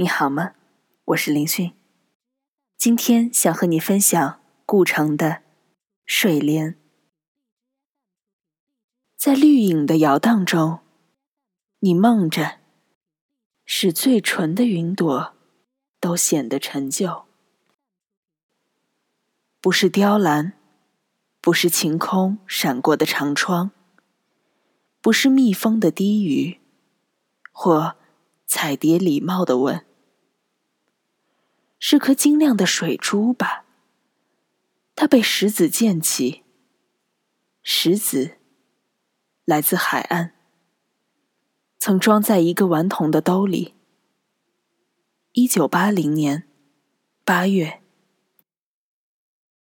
你好吗？我是林迅。今天想和你分享顾城的《睡莲》。在绿影的摇荡中，你梦着，使最纯的云朵都显得陈旧。不是雕栏，不是晴空闪过的长窗，不是蜜蜂的低语，或。彩蝶礼貌的问：“是颗晶亮的水珠吧？”它被石子溅起。石子来自海岸，曾装在一个顽童的兜里。一九八零年八月